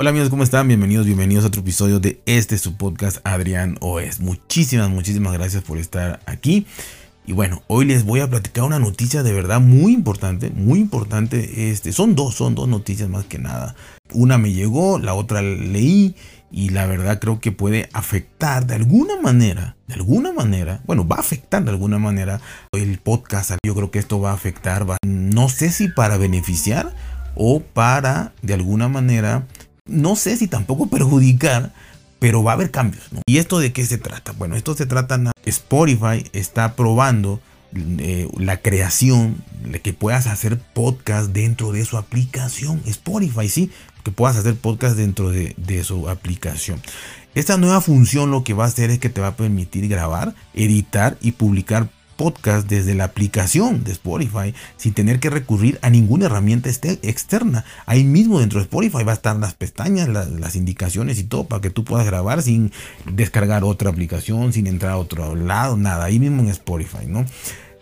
Hola amigos, ¿cómo están? Bienvenidos, bienvenidos a otro episodio de este su podcast Adrián OES. Muchísimas, muchísimas gracias por estar aquí. Y bueno, hoy les voy a platicar una noticia de verdad muy importante, muy importante. Este, son dos, son dos noticias más que nada. Una me llegó, la otra leí y la verdad creo que puede afectar de alguna manera, de alguna manera, bueno, va a afectar de alguna manera el podcast. Yo creo que esto va a afectar, no sé si para beneficiar o para de alguna manera no sé si tampoco perjudicar, pero va a haber cambios. ¿Y esto de qué se trata? Bueno, esto se trata, Spotify está probando eh, la creación de que puedas hacer podcast dentro de su aplicación. Spotify, sí, que puedas hacer podcast dentro de, de su aplicación. Esta nueva función lo que va a hacer es que te va a permitir grabar, editar y publicar podcast desde la aplicación de Spotify sin tener que recurrir a ninguna herramienta este, externa. Ahí mismo dentro de Spotify va a estar las pestañas, las indicaciones y todo para que tú puedas grabar sin descargar otra aplicación, sin entrar a otro lado, nada. Ahí mismo en Spotify, ¿no?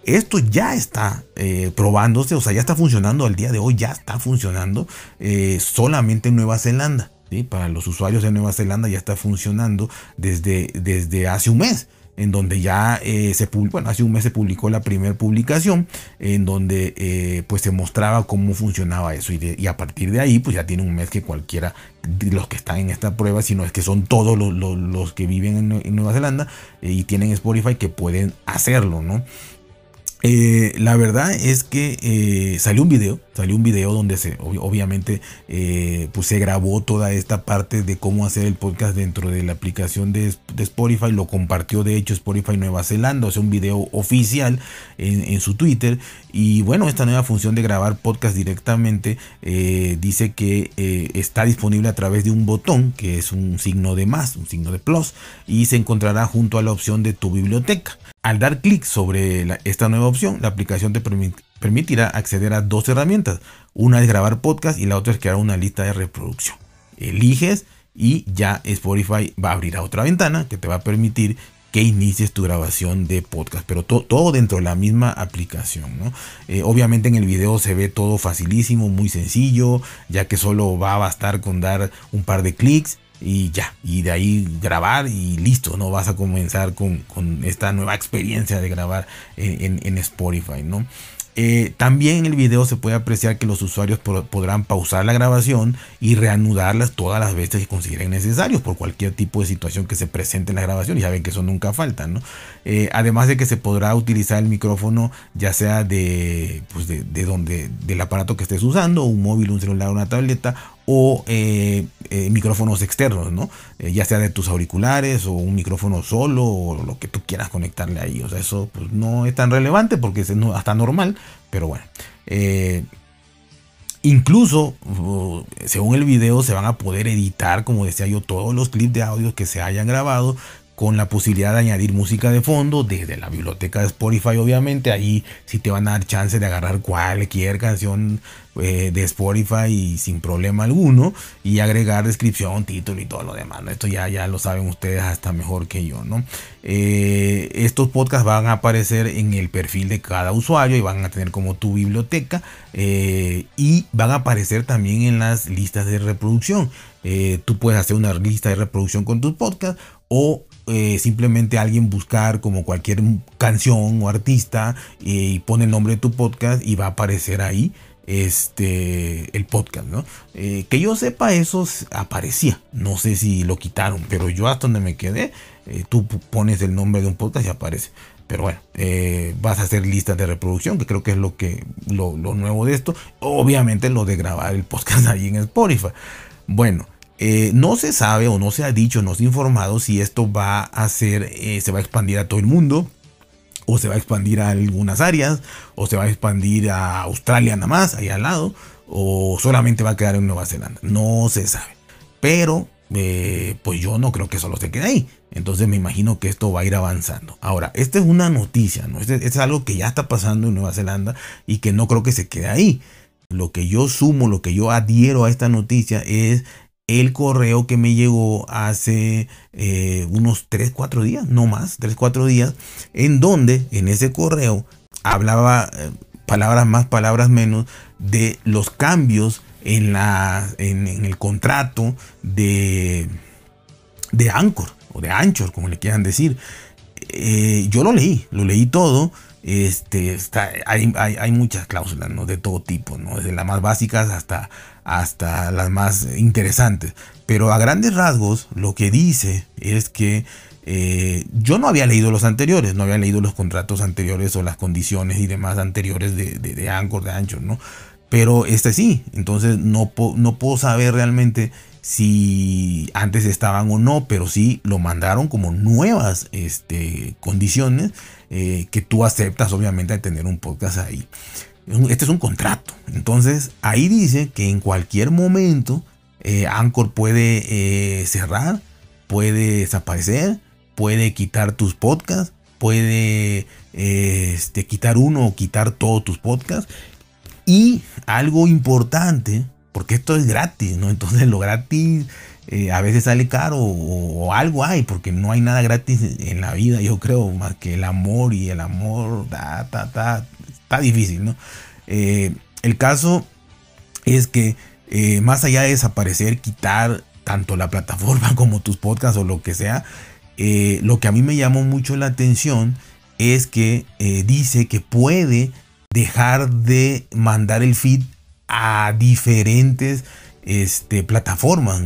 Esto ya está eh, probándose, o sea, ya está funcionando al día de hoy, ya está funcionando eh, solamente en Nueva Zelanda. Para los usuarios de Nueva Zelanda ya está funcionando desde, desde hace un mes en donde ya eh, se bueno, hace un mes se publicó la primera publicación en donde eh, pues se mostraba cómo funcionaba eso y, a partir de ahí pues ya tiene un mes que cualquiera de los que están en esta prueba, sino es que son todos los, que viven en, Nueva Zelanda eh, y tienen Spotify que pueden hacerlo, ¿no? Eh, la verdad es que salió un video, salió un video donde se, obviamente eh, pues se grabó toda esta parte de cómo hacer el podcast dentro de la aplicación de, Spotify, lo compartió de hecho Spotify Nueva Zelanda, o sea un video oficial en, su Twitter y bueno, esta nueva función de grabar podcast directamente dice que está disponible a través de un botón que es un signo de más, un signo de plus y se encontrará junto a la opción de tu biblioteca. Al dar clic sobre esta nueva opción, la aplicación te permitirá acceder a dos herramientas. Una es grabar podcast y la otra es crear una lista de reproducción. Eliges y ya Spotify va a abrir a otra ventana que te va a permitir que inicies tu grabación de podcast, pero todo dentro de la misma aplicación. Eh, obviamente en el video se ve todo facilísimo, muy sencillo, ya que solo va a bastar con dar un par de clics y ya, y de ahí grabar y listo, ¿no? Vas a comenzar con, esta nueva experiencia de grabar en, en Spotify, ¿no? Eh, también en el video se puede apreciar que los usuarios podrán pausar la grabación y reanudarlas todas las veces que consideren necesarios por cualquier tipo de situación que se presente en la grabación. Ya ven que eso nunca falta, ¿no? Eh, además de que se podrá utilizar el micrófono ya sea de, pues de, donde, del aparato que estés usando, un móvil, un celular, una tableta o eh, micrófonos externos, ¿no? ya sea de tus auriculares o un micrófono solo o lo que tú quieras conectarle ahí. O sea, eso pues, no es tan relevante porque es hasta normal, pero bueno. Eh, incluso, uh, según el video, se van a poder editar, como decía yo, todos los clips de audio que se hayan grabado con la posibilidad de añadir música de fondo desde la biblioteca de Spotify obviamente. Ahí sí te van a dar chance de agarrar cualquier canción eh, de Spotify y sin problema alguno y agregar descripción, título y todo lo demás esto ya, ya lo saben ustedes hasta mejor que yo ¿no? Eh, estos podcasts van a aparecer en el perfil de cada usuario y van a tener como tu biblioteca eh, y van a aparecer también en las listas de reproducción. Tú puedes hacer una lista de reproducción con tus podcasts o eh, simplemente alguien buscar como cualquier canción o artista y pone el nombre de tu podcast y va a aparecer ahí este el podcast, ¿no? Eh, que yo sepa, eso aparecía. No sé si lo quitaron, pero yo hasta donde me quedé, eh, tú pones el nombre de un podcast y aparece. Pero bueno, vas a hacer listas de reproducción, que creo que es lo que lo, lo nuevo de esto. Obviamente lo de grabar el podcast ahí en Spotify. Bueno, eh, no se sabe o no se ha dicho, no se ha informado si esto va a ser, eh, se va a expandir a todo el mundo, o se va a expandir a algunas áreas, o se va a expandir a Australia nada más, ahí al lado, o solamente va a quedar en Nueva Zelanda. No se sabe. Pero, eh, pues yo no creo que solo se quede ahí. Entonces me imagino que esto va a ir avanzando. Ahora, esta es una noticia, ¿no? Este, es algo que ya está pasando en Nueva Zelanda y que no creo que se quede ahí. Lo que yo sumo, lo que yo adhiero a esta noticia es el correo que me llegó hace eh, unos 3, 4 días, no más, 3, 4 días, en donde en ese correo hablaba eh, palabras más, palabras menos de los cambios en, la, en, el contrato de, de Anchor o de Anchor, como le quieran decir. Eh, yo lo leí, lo leí todo. Este, está, hay, hay, muchas cláusulas ¿no? de todo tipo, ¿no? desde las más básicas hasta, hasta las más interesantes. Pero a grandes rasgos, lo que dice es que eh, yo no había leído los anteriores, no había leído los contratos anteriores o las condiciones y demás anteriores de, de, de Anchor, de Anchor, ¿no? Pero este sí, entonces no, no puedo saber realmente si antes estaban o no, pero sí lo mandaron como nuevas este, condiciones eh, que tú aceptas obviamente de tener un podcast ahí. Este es un contrato. Entonces ahí dice que en cualquier momento eh, Anchor puede eh, cerrar, puede desaparecer, puede quitar tus podcasts, puede este, quitar uno o quitar todos tus podcasts. Y algo importante, porque esto es gratis, ¿no? Entonces lo gratis eh, a veces sale caro o, algo hay, porque no hay nada gratis en la vida, yo creo, más que el amor y el amor, ta, ta, ta, está difícil, ¿no? Eh, el caso es que eh, más allá de desaparecer, quitar tanto la plataforma como tus podcasts o lo que sea, lo que a mí me llamó mucho la atención es que dice que puede dejar de mandar el feed a diferentes este, plataformas,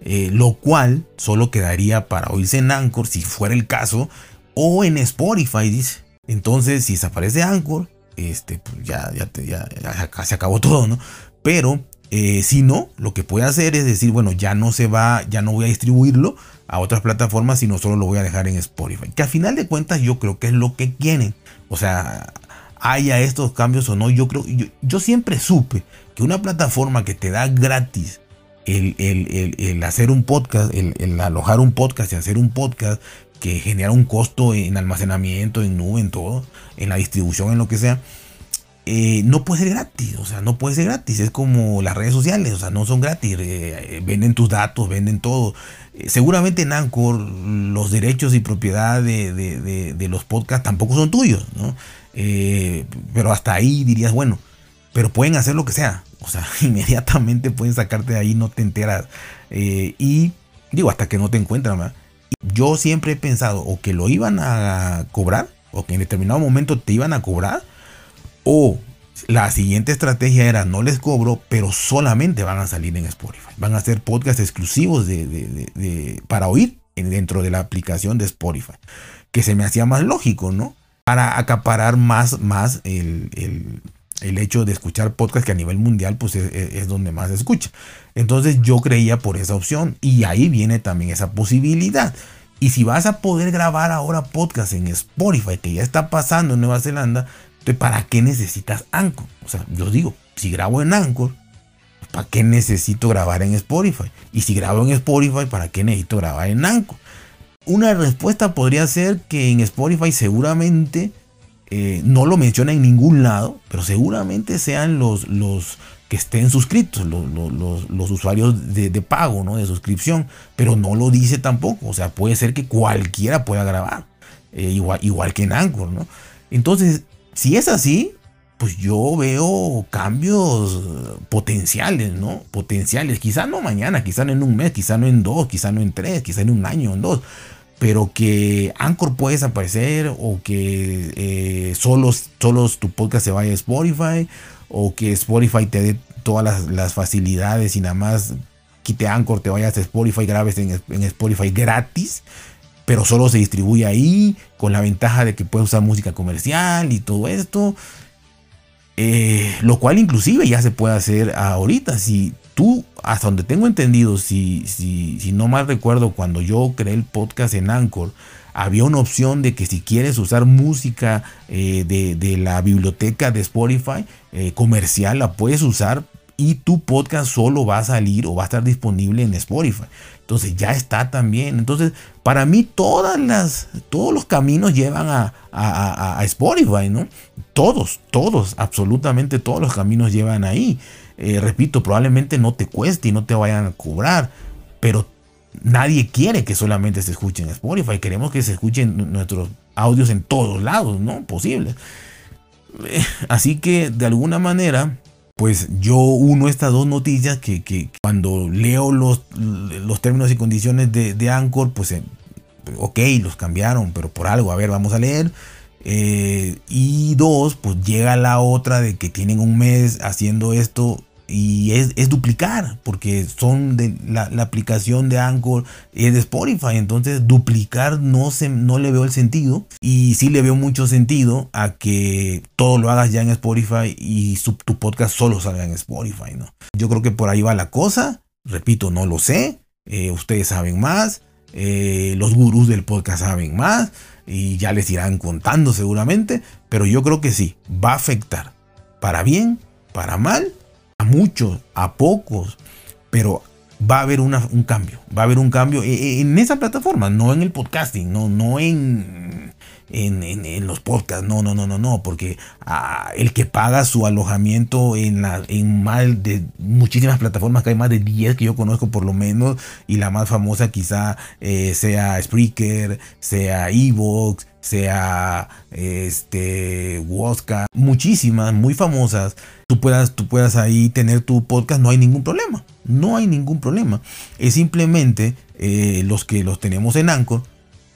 eh, lo cual solo quedaría para oírse en Anchor si fuera el caso, o en Spotify, dice. Entonces, si desaparece Anchor, este, pues ya, ya, ya, se acabó todo, ¿no? Pero eh, si no, lo que puede hacer es decir, bueno, ya no se va, ya no voy a distribuirlo a otras plataformas, sino solo lo voy a dejar en Spotify. Que a final de cuentas yo creo que es lo que quieren. O sea, haya estos cambios o no, yo creo, yo, siempre supe que una plataforma que te da gratis el, hacer un podcast, el, alojar un podcast y hacer un podcast que genera un costo en almacenamiento, en nube, en todo, en la distribución, en lo que sea, eh, no puede ser gratis, o sea, no puede ser gratis, es como las redes sociales, o sea, no son gratis, eh, venden tus datos, venden todo. Eh, seguramente en Anchor los derechos y propiedad de, los podcasts tampoco son tuyos, ¿no? Eh, pero hasta ahí dirías, bueno, pero pueden hacer lo que sea. O sea, inmediatamente pueden sacarte de ahí, no te enteras. Eh, y digo, hasta que no te encuentran. Yo siempre he pensado o que lo iban a cobrar, o que en determinado momento te iban a cobrar, o la siguiente estrategia era no les cobro, pero solamente van a salir en Spotify. Van a hacer podcasts exclusivos de, para oír dentro de la aplicación de Spotify. Que se me hacía más lógico, ¿no? para acaparar más, más el, hecho de escuchar podcast que a nivel mundial pues es, donde más se escucha. Entonces yo creía por esa opción y ahí viene también esa posibilidad. Y si vas a poder grabar ahora podcast en Spotify, que ya está pasando en Nueva Zelanda, ¿para qué necesitas Anchor? O sea, yo digo, si grabo en Anchor, ¿para qué necesito grabar en Spotify? Y si grabo en Spotify, ¿para qué necesito grabar en Anchor? Una respuesta podría ser que en Spotify seguramente eh, no lo menciona en ningún lado, pero seguramente sean los, los que estén suscritos, los, usuarios de, pago, ¿no? de suscripción, pero no lo dice tampoco. O sea, puede ser que cualquiera pueda grabar, eh, igual, igual que en Anchor. ¿no? Entonces, si es así, pues yo veo cambios potenciales, ¿no? Potenciales. Quizá no mañana, quizá no en un mes, quizá no en dos, quizá no en tres, quizá en un año, en dos pero que Anchor puede desaparecer o que eh, solo, tu podcast se vaya a Spotify o que Spotify te dé todas las, facilidades y nada más quite Anchor, te vayas a Spotify, grabes en, Spotify gratis, pero solo se distribuye ahí con la ventaja de que puedes usar música comercial y todo esto. Eh, lo cual inclusive ya se puede hacer ahorita. Si tú, hasta donde tengo entendido, si, si, no mal recuerdo, cuando yo creé el podcast en Anchor, había una opción de que si quieres usar música eh, de, la biblioteca de Spotify eh, comercial, la puedes usar y tu podcast solo va a salir o va a estar disponible en Spotify. Entonces ya está también. Entonces, para mí todas las, todos los caminos llevan a, a, a Spotify, ¿no? Todos, todos, absolutamente todos los caminos llevan ahí. Eh, repito, probablemente no te cueste y no te vayan a cobrar, pero nadie quiere que solamente se escuchen en Spotify. Queremos que se escuchen nuestros audios en todos lados, ¿no? Posible. Eh, así que de alguna manera, pues yo uno estas dos noticias que, cuando leo los, los términos y condiciones de, de Anchor, pues eh, ok, los cambiaron, pero por algo, a ver, vamos a leer. Eh, y dos, pues llega la otra de que tienen un mes haciendo esto y es, duplicar, porque son de la, aplicación de Anchor es de Spotify, entonces duplicar no, se, no le veo el sentido y sí le veo mucho sentido a que todo lo hagas ya en Spotify y tu podcast solo salga en Spotify, ¿no? Yo creo que por ahí va la cosa, repito, no lo sé, eh, ustedes saben más, eh, los gurús del podcast saben más y ya les irán contando seguramente, pero yo creo que sí, va a afectar, para bien, para mal, muchos, a pocos, pero va a haber un cambio, va a haber un cambio e, e, en esa plataforma, no en el podcasting, no, no en, en, los podcasts, no, no, no, no, no, porque ah, el que paga su alojamiento en, la, en más de muchísimas plataformas, que hay más de 10 que yo conozco por lo menos, y la más famosa quizá eh, sea Spreaker, sea Evox, sea este Wosca, muchísimas, muy famosas, tú puedas, tú puedas ahí tener tu podcast, no hay ningún problema, no hay ningún problema. Es simplemente eh, los que los tenemos en Anchor,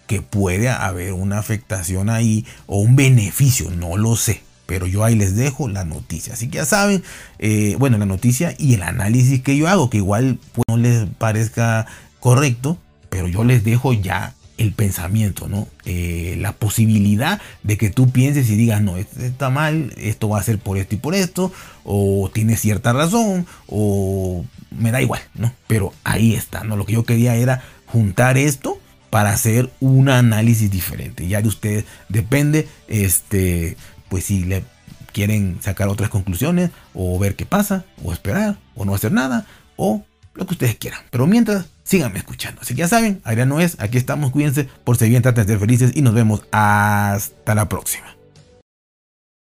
que puede haber una afectación ahí o un beneficio, no lo sé. Pero yo ahí les dejo la noticia. Así que ya saben, eh, bueno, la noticia y el análisis que yo hago, que igual pues, no les parezca correcto, pero yo les dejo ya el pensamiento, ¿no? Eh, la posibilidad de que tú pienses y digas, no, esto está mal, esto va a ser por esto y por esto, o tiene cierta razón, o me da igual, ¿no? Pero ahí está, ¿no? Lo que yo quería era juntar esto para hacer un análisis diferente. Ya de ustedes depende, este, pues si le quieren sacar otras conclusiones, o ver qué pasa, o esperar, o no hacer nada, o lo que ustedes quieran. Pero mientras, síganme escuchando. Así que ya saben, Adrián no es, aquí estamos, cuídense, por si bien, traten de ser felices y nos vemos hasta la próxima.